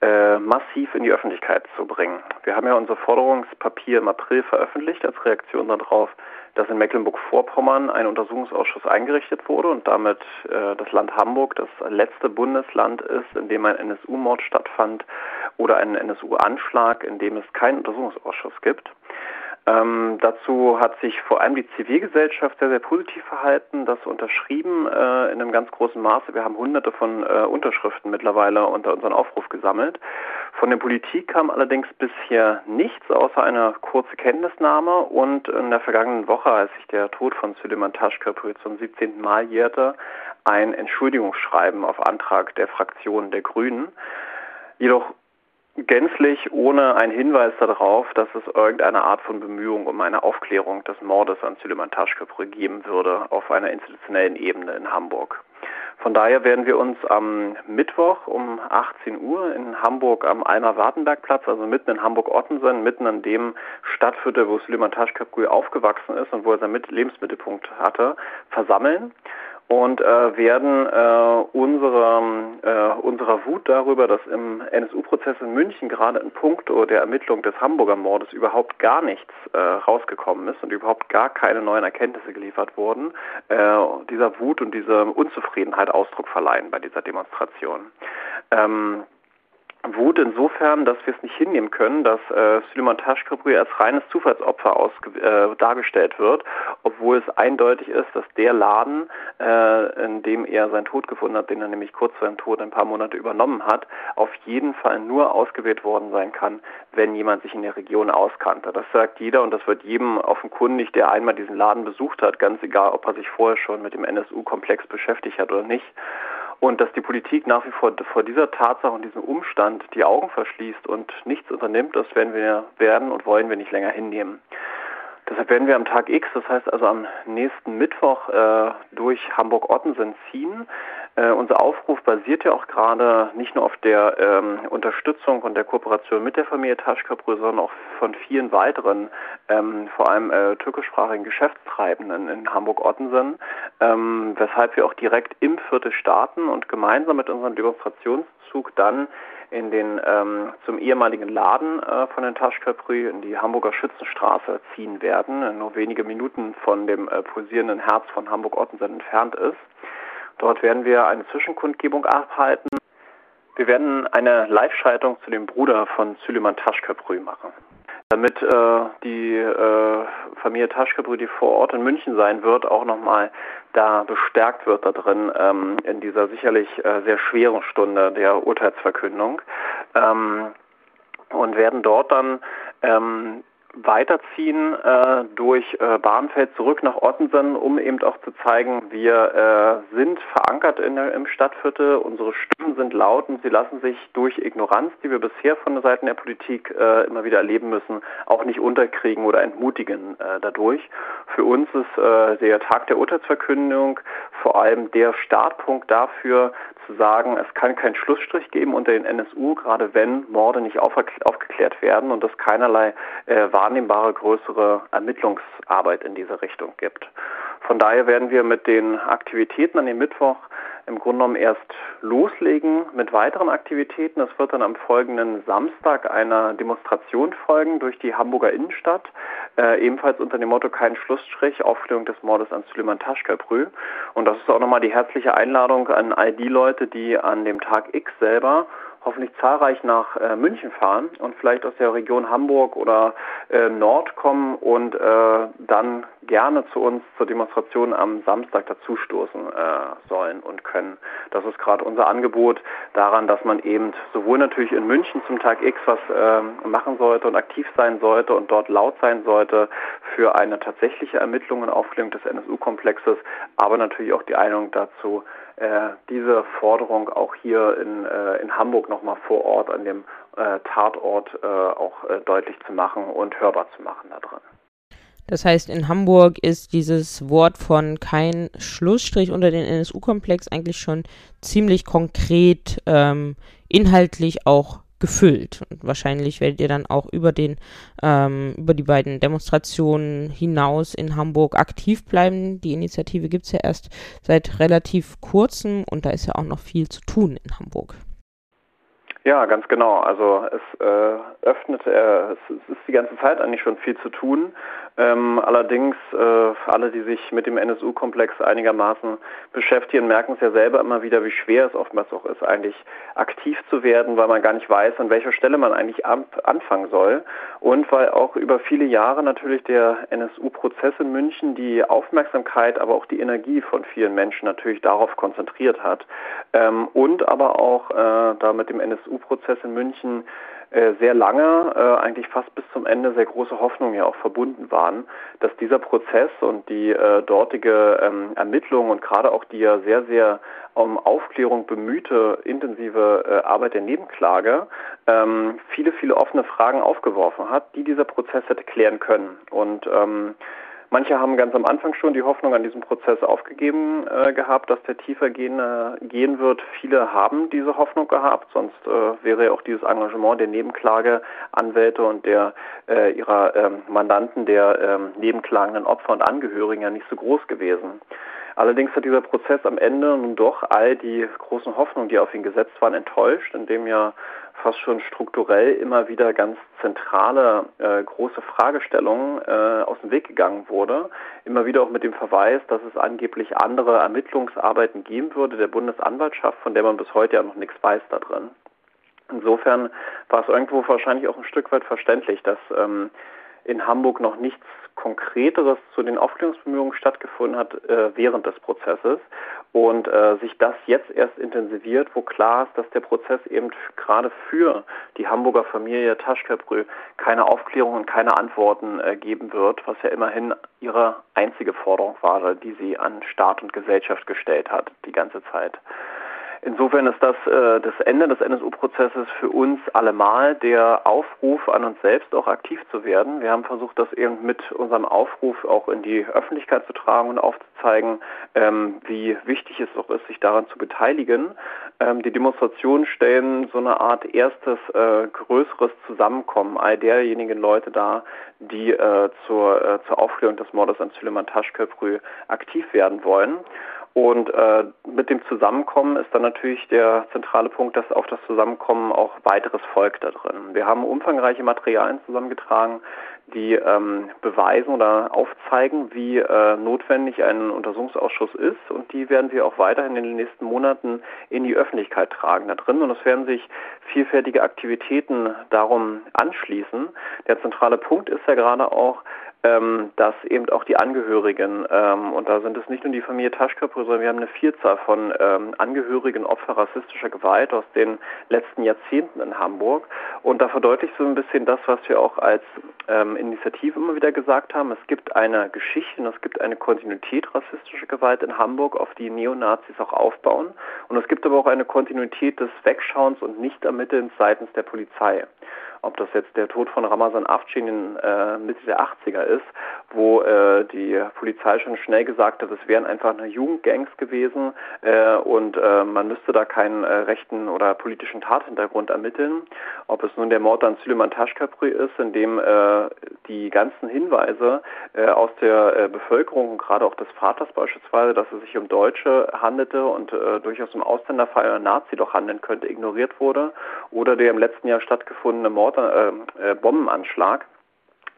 äh, massiv in die Öffentlichkeit zu bringen. Wir haben ja unser Forderungspapier im April veröffentlicht als Reaktion darauf, dass in Mecklenburg-Vorpommern ein Untersuchungsausschuss eingerichtet wurde und damit äh, das Land Hamburg das letzte Bundesland ist, in dem ein NSU-Mord stattfand oder ein NSU-Anschlag, in dem es keinen Untersuchungsausschuss gibt. Ähm, dazu hat sich vor allem die Zivilgesellschaft sehr, sehr positiv verhalten, das unterschrieben äh, in einem ganz großen Maße. Wir haben hunderte von äh, Unterschriften mittlerweile unter unseren Aufruf gesammelt. Von der Politik kam allerdings bisher nichts außer eine kurze Kenntnisnahme und in der vergangenen Woche, als sich der Tod von Süleyman Taschköprü zum 17. Mal jährte, ein Entschuldigungsschreiben auf Antrag der Fraktion der Grünen. Jedoch gänzlich ohne einen Hinweis darauf, dass es irgendeine Art von Bemühung um eine Aufklärung des Mordes an Süleyman Taschköprü geben würde auf einer institutionellen Ebene in Hamburg. Von daher werden wir uns am Mittwoch um 18 Uhr in Hamburg am Alma-Wartenberg-Platz, also mitten in Hamburg-Ottensen, mitten an dem Stadtviertel, wo Süleyman Taschköprü aufgewachsen ist und wo er seinen Lebensmittelpunkt hatte, versammeln und äh, werden äh, unsere, äh, unserer Wut darüber, dass im NSU-Prozess in München gerade in puncto der Ermittlung des Hamburger Mordes überhaupt gar nichts äh, rausgekommen ist und überhaupt gar keine neuen Erkenntnisse geliefert wurden, äh, dieser Wut und dieser Unzufriedenheit Ausdruck verleihen bei dieser Demonstration. Ähm, Wut insofern, dass wir es nicht hinnehmen können, dass äh, Süleyman Taschkabri als reines Zufallsopfer ausge äh, dargestellt wird, obwohl es eindeutig ist, dass der Laden, äh, in dem er seinen Tod gefunden hat, den er nämlich kurz vor dem Tod ein paar Monate übernommen hat, auf jeden Fall nur ausgewählt worden sein kann, wenn jemand sich in der Region auskannte. Das sagt jeder und das wird jedem offenkundig, der einmal diesen Laden besucht hat, ganz egal, ob er sich vorher schon mit dem NSU-Komplex beschäftigt hat oder nicht. Und dass die Politik nach wie vor vor dieser Tatsache und diesem Umstand die Augen verschließt und nichts unternimmt, das werden wir werden und wollen wir nicht länger hinnehmen. Deshalb werden wir am Tag X, das heißt also am nächsten Mittwoch, äh, durch Hamburg-Ottensen ziehen. Äh, unser Aufruf basiert ja auch gerade nicht nur auf der ähm, Unterstützung und der Kooperation mit der Familie Taschköprü, sondern auch von vielen weiteren, ähm, vor allem äh, türkischsprachigen Geschäftstreibenden in Hamburg-Ottensen, ähm, weshalb wir auch direkt im Viertel starten und gemeinsam mit unserem Demonstrationszug dann in den ähm, zum ehemaligen Laden äh, von den Taschköprü in die Hamburger Schützenstraße ziehen werden, nur wenige Minuten von dem äh, pulsierenden Herz von Hamburg-Ottensen entfernt ist. Dort werden wir eine Zwischenkundgebung abhalten. Wir werden eine Live-Schaltung zu dem Bruder von Süleyman Taschköprü machen damit äh, die äh, Familie Taschkebrü, die vor Ort in München sein wird, auch nochmal da bestärkt wird da drin ähm, in dieser sicherlich äh, sehr schweren Stunde der Urteilsverkündung ähm, und werden dort dann ähm, weiterziehen äh, durch äh, Bahnfeld zurück nach Ottensen, um eben auch zu zeigen, wir äh, sind verankert in im Stadtviertel, unsere Stimmen sind laut und sie lassen sich durch Ignoranz, die wir bisher von der Seite der Politik äh, immer wieder erleben müssen, auch nicht unterkriegen oder entmutigen äh, dadurch. Für uns ist äh, der Tag der Urteilsverkündung vor allem der Startpunkt dafür, zu sagen, es kann keinen Schlussstrich geben unter den NSU, gerade wenn Morde nicht aufgeklärt werden und es keinerlei äh, wahrnehmbare größere Ermittlungsarbeit in diese Richtung gibt. Von daher werden wir mit den Aktivitäten an dem Mittwoch im Grunde genommen erst loslegen mit weiteren Aktivitäten. Es wird dann am folgenden Samstag einer Demonstration folgen durch die Hamburger Innenstadt, äh, ebenfalls unter dem Motto Kein Schlussstrich, Aufklärung des Mordes an Süleyman Taschkaprü. Und das ist auch nochmal die herzliche Einladung an all die Leute, die an dem Tag X selber hoffentlich zahlreich nach äh, München fahren und vielleicht aus der Region Hamburg oder äh, Nord kommen und äh, dann gerne zu uns zur Demonstration am Samstag dazustoßen äh, sollen und können. Das ist gerade unser Angebot daran, dass man eben sowohl natürlich in München zum Tag X was äh, machen sollte und aktiv sein sollte und dort laut sein sollte für eine tatsächliche Ermittlung und Aufklärung des NSU-Komplexes, aber natürlich auch die Einladung dazu, diese Forderung auch hier in, äh, in Hamburg nochmal vor Ort an dem äh, Tatort äh, auch äh, deutlich zu machen und hörbar zu machen da drin. Das heißt, in Hamburg ist dieses Wort von kein Schlussstrich unter den NSU-Komplex eigentlich schon ziemlich konkret ähm, inhaltlich auch gefüllt. Und wahrscheinlich werdet ihr dann auch über den, ähm, über die beiden Demonstrationen hinaus in Hamburg aktiv bleiben. Die Initiative gibt es ja erst seit relativ kurzem und da ist ja auch noch viel zu tun in Hamburg. Ja, ganz genau. Also es äh, öffnet, äh, es, es, ist die ganze Zeit eigentlich schon viel zu tun. Ähm, allerdings, äh, alle, die sich mit dem NSU-Komplex einigermaßen beschäftigen, merken es ja selber immer wieder, wie schwer es oftmals auch ist, eigentlich aktiv zu werden, weil man gar nicht weiß, an welcher Stelle man eigentlich an, anfangen soll. Und weil auch über viele Jahre natürlich der NSU-Prozess in München die Aufmerksamkeit, aber auch die Energie von vielen Menschen natürlich darauf konzentriert hat. Ähm, und aber auch äh, da mit dem NSU NSU-Prozess in München sehr lange, äh, eigentlich fast bis zum Ende, sehr große Hoffnungen ja auch verbunden waren, dass dieser Prozess und die äh, dortige ähm, Ermittlung und gerade auch die ja sehr, sehr um Aufklärung bemühte intensive äh, Arbeit der Nebenklage ähm, viele, viele offene Fragen aufgeworfen hat, die dieser Prozess hätte klären können. Und ähm, Manche haben ganz am Anfang schon die Hoffnung an diesem Prozess aufgegeben äh, gehabt, dass der tiefer gehen, äh, gehen wird. Viele haben diese Hoffnung gehabt, sonst äh, wäre auch dieses Engagement der Nebenklageanwälte und der äh, ihrer ähm, Mandanten, der ähm, nebenklagenden Opfer und Angehörigen ja nicht so groß gewesen. Allerdings hat dieser Prozess am Ende nun doch all die großen Hoffnungen, die auf ihn gesetzt waren, enttäuscht, indem ja fast schon strukturell immer wieder ganz zentrale äh, große Fragestellungen äh, aus dem Weg gegangen wurde. Immer wieder auch mit dem Verweis, dass es angeblich andere Ermittlungsarbeiten geben würde der Bundesanwaltschaft, von der man bis heute ja noch nichts weiß da drin. Insofern war es irgendwo wahrscheinlich auch ein Stück weit verständlich, dass ähm, in Hamburg noch nichts Konkreteres zu den Aufklärungsbemühungen stattgefunden hat äh, während des Prozesses und äh, sich das jetzt erst intensiviert, wo klar ist, dass der Prozess eben gerade für die Hamburger Familie Taschkaprö keine Aufklärung und keine Antworten äh, geben wird, was ja immerhin ihre einzige Forderung war, die sie an Staat und Gesellschaft gestellt hat die ganze Zeit. Insofern ist das äh, das Ende des NSU-Prozesses für uns allemal der Aufruf an uns selbst auch aktiv zu werden. Wir haben versucht, das eben mit unserem Aufruf auch in die Öffentlichkeit zu tragen und aufzuzeigen, ähm, wie wichtig es auch ist, sich daran zu beteiligen. Ähm, die Demonstrationen stellen so eine Art erstes äh, größeres Zusammenkommen all derjenigen Leute dar, die äh, zur, äh, zur Aufklärung des Mordes an Süleyman Taschköprü aktiv werden wollen. Und äh, mit dem Zusammenkommen ist dann natürlich der zentrale Punkt, dass auf das Zusammenkommen auch weiteres folgt da drin. Wir haben umfangreiche Materialien zusammengetragen, die ähm, beweisen oder aufzeigen, wie äh, notwendig ein Untersuchungsausschuss ist. Und die werden wir auch weiterhin in den nächsten Monaten in die Öffentlichkeit tragen da drin. Und es werden sich vielfältige Aktivitäten darum anschließen. Der zentrale Punkt ist ja gerade auch, ähm, dass eben auch die Angehörigen, ähm, und da sind es nicht nur die Familie Taschköpfe, sondern wir haben eine Vielzahl von ähm, Angehörigen Opfer rassistischer Gewalt aus den letzten Jahrzehnten in Hamburg. Und da verdeutlicht so ein bisschen das, was wir auch als ähm, Initiative immer wieder gesagt haben. Es gibt eine Geschichte und es gibt eine Kontinuität rassistischer Gewalt in Hamburg, auf die Neonazis auch aufbauen. Und es gibt aber auch eine Kontinuität des Wegschauens und Nichtermittelns seitens der Polizei ob das jetzt der Tod von Ramazan Afcin in äh, Mitte der 80er ist, wo äh, die Polizei schon schnell gesagt hat, es wären einfach eine Jugendgangs gewesen äh, und äh, man müsste da keinen äh, rechten oder politischen Tathintergrund ermitteln. Ob es nun der Mord an Süleyman Taschkapri ist, in dem äh, die ganzen Hinweise aus der Bevölkerung, gerade auch des Vaters beispielsweise, dass es sich um Deutsche handelte und durchaus um Ausländerfall oder Nazi doch handeln könnte, ignoriert wurde, oder der im letzten Jahr stattgefundene Mord Mord, äh, äh, Bombenanschlag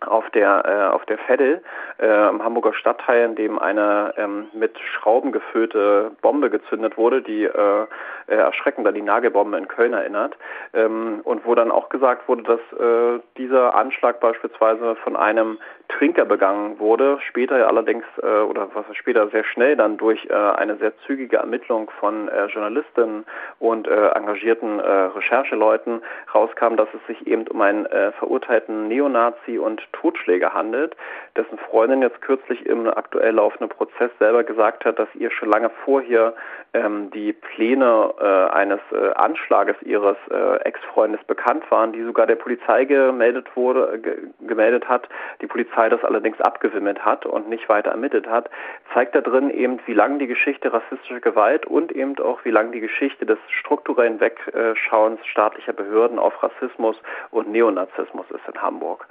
auf der äh, auf der Veddel äh, im Hamburger Stadtteil, in dem eine ähm, mit Schrauben gefüllte Bombe gezündet wurde, die äh, äh, erschreckend an die Nagelbombe in Köln erinnert. Ähm, und wo dann auch gesagt wurde, dass äh, dieser Anschlag beispielsweise von einem Trinker begangen wurde, später allerdings äh, oder was später sehr schnell dann durch äh, eine sehr zügige Ermittlung von äh, Journalistinnen und äh, engagierten äh, Rechercheleuten rauskam, dass es sich eben um einen äh, verurteilten Neonazi und Totschläger handelt, dessen Freundin jetzt kürzlich im aktuell laufenden Prozess selber gesagt hat, dass ihr schon lange vorher ähm, die Pläne eines Anschlages ihres Ex-Freundes bekannt waren, die sogar der Polizei gemeldet wurde, gemeldet hat. Die Polizei Polizei das allerdings abgewimmelt hat und nicht weiter ermittelt hat, zeigt da drin eben, wie lang die Geschichte rassistischer Gewalt und eben auch wie lang die Geschichte des strukturellen Wegschauens staatlicher Behörden auf Rassismus und Neonazismus ist in Hamburg.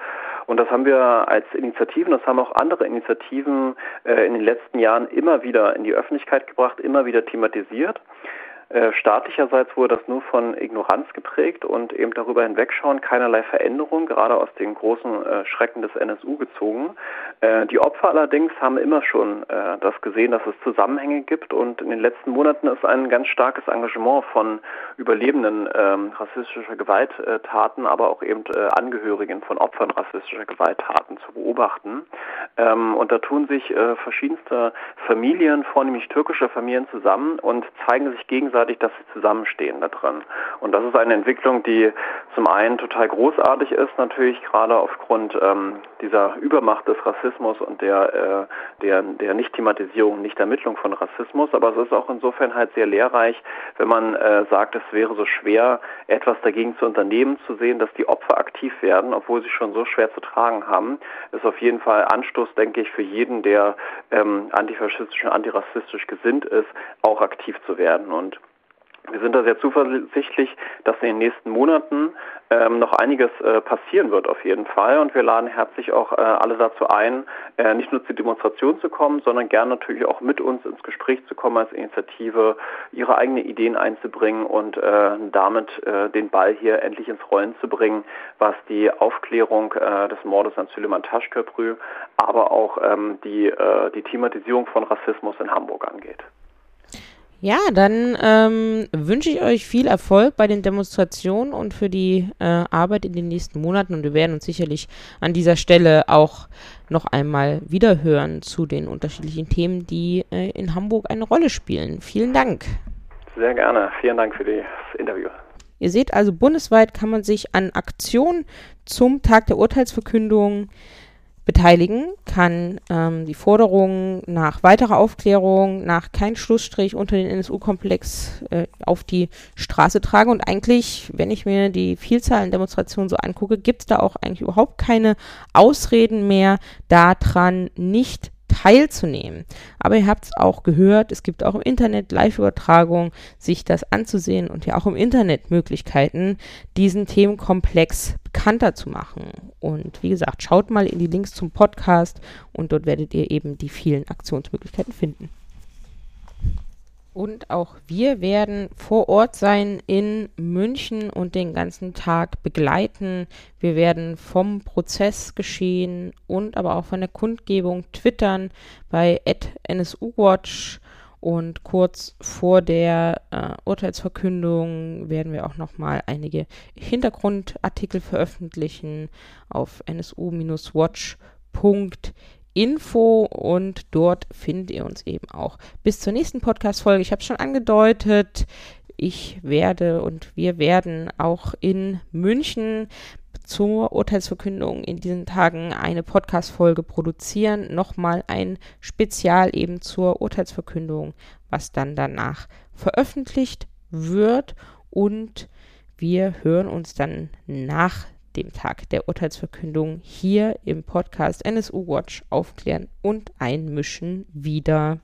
Und das haben wir als Initiativen, das haben auch andere Initiativen äh, in den letzten Jahren immer wieder in die Öffentlichkeit gebracht, immer wieder thematisiert. Äh, staatlicherseits wurde das nur von Ignoranz geprägt und eben darüber hinwegschauen, keinerlei Veränderung, gerade aus den großen äh, Schrecken des NSU gezogen. Äh, die Opfer allerdings haben immer schon das gesehen, dass es Zusammenhänge gibt und in den letzten Monaten ist ein ganz starkes Engagement von Überlebenden ähm, rassistischer Gewalttaten, aber auch eben Angehörigen von Opfern rassistischer Gewalttaten zu beobachten. Ähm, und da tun sich verschiedenste Familien, vornehmlich türkische Familien zusammen und zeigen sich gegenseitig gegenseitig, dass sie zusammenstehen da drin. Und das ist eine Entwicklung, die zum einen total großartig ist, natürlich gerade aufgrund ähm, dieser Übermacht des Rassismus und der, äh, der, der Nicht-Thematisierung, Nicht-Ermittlung von Rassismus, aber es ist auch insofern halt sehr lehrreich, wenn man äh, sagt, es wäre so schwer, etwas dagegen zu unternehmen, zu sehen, dass die Opfer aktiv werden, obwohl sie schon so schwer zu tragen haben, ist auf jeden Fall Anstoß, denke ich, für jeden, der ähm, antifaschistisch und antirassistisch gesinnt ist, auch aktiv zu werden. Und wir sind da sehr zuversichtlich, dass in den nächsten Monaten ähm, noch einiges äh, passieren wird auf jeden Fall. Und wir laden herzlich auch äh, alle dazu ein, äh, nicht nur zur Demonstration zu kommen, sondern gern natürlich auch mit uns ins Gespräch zu kommen als Initiative, ihre eigenen Ideen einzubringen und äh, damit äh, den Ball hier endlich ins Rollen zu bringen, was die Aufklärung äh, des Mordes an Süleyman Taschköprü, aber auch ähm, die, die Thematisierung von Rassismus in Hamburg angeht. Ja, dann ähm, wünsche ich euch viel Erfolg bei den Demonstrationen und für die äh, Arbeit in den nächsten Monaten. Und wir werden uns sicherlich an dieser Stelle auch noch einmal wiederhören zu den unterschiedlichen Themen, die äh, in Hamburg eine Rolle spielen. Vielen Dank. Sehr gerne. Vielen Dank für das Interview. Ihr seht also, bundesweit kann man sich an Aktionen zum Tag der Urteilsverkündung beteiligen, kann ähm, die Forderungen nach weiterer Aufklärung, nach kein Schlussstrich unter den NSU-Komplex äh, auf die Straße tragen. Und eigentlich, wenn ich mir die Vielzahl an Demonstrationen so angucke, gibt es da auch eigentlich überhaupt keine Ausreden mehr, daran nicht teilzunehmen. Aber ihr habt es auch gehört, es gibt auch im Internet Live-Übertragung, sich das anzusehen und ja auch im Internet Möglichkeiten, diesen Themenkomplex bekannter zu machen. Und wie gesagt, schaut mal in die Links zum Podcast und dort werdet ihr eben die vielen Aktionsmöglichkeiten finden. Und auch wir werden vor Ort sein in München und den ganzen Tag begleiten. Wir werden vom Prozess geschehen und aber auch von der Kundgebung twittern bei NSUWatch. Und kurz vor der äh, Urteilsverkündung werden wir auch nochmal einige Hintergrundartikel veröffentlichen auf nsu-watch.de Info und dort findet ihr uns eben auch. Bis zur nächsten Podcast-Folge. Ich habe es schon angedeutet. Ich werde und wir werden auch in München zur Urteilsverkündung in diesen Tagen eine Podcast-Folge produzieren. Nochmal ein Spezial eben zur Urteilsverkündung, was dann danach veröffentlicht wird. Und wir hören uns dann nach dem Tag der Urteilsverkündung hier im Podcast NSU Watch aufklären und einmischen wieder.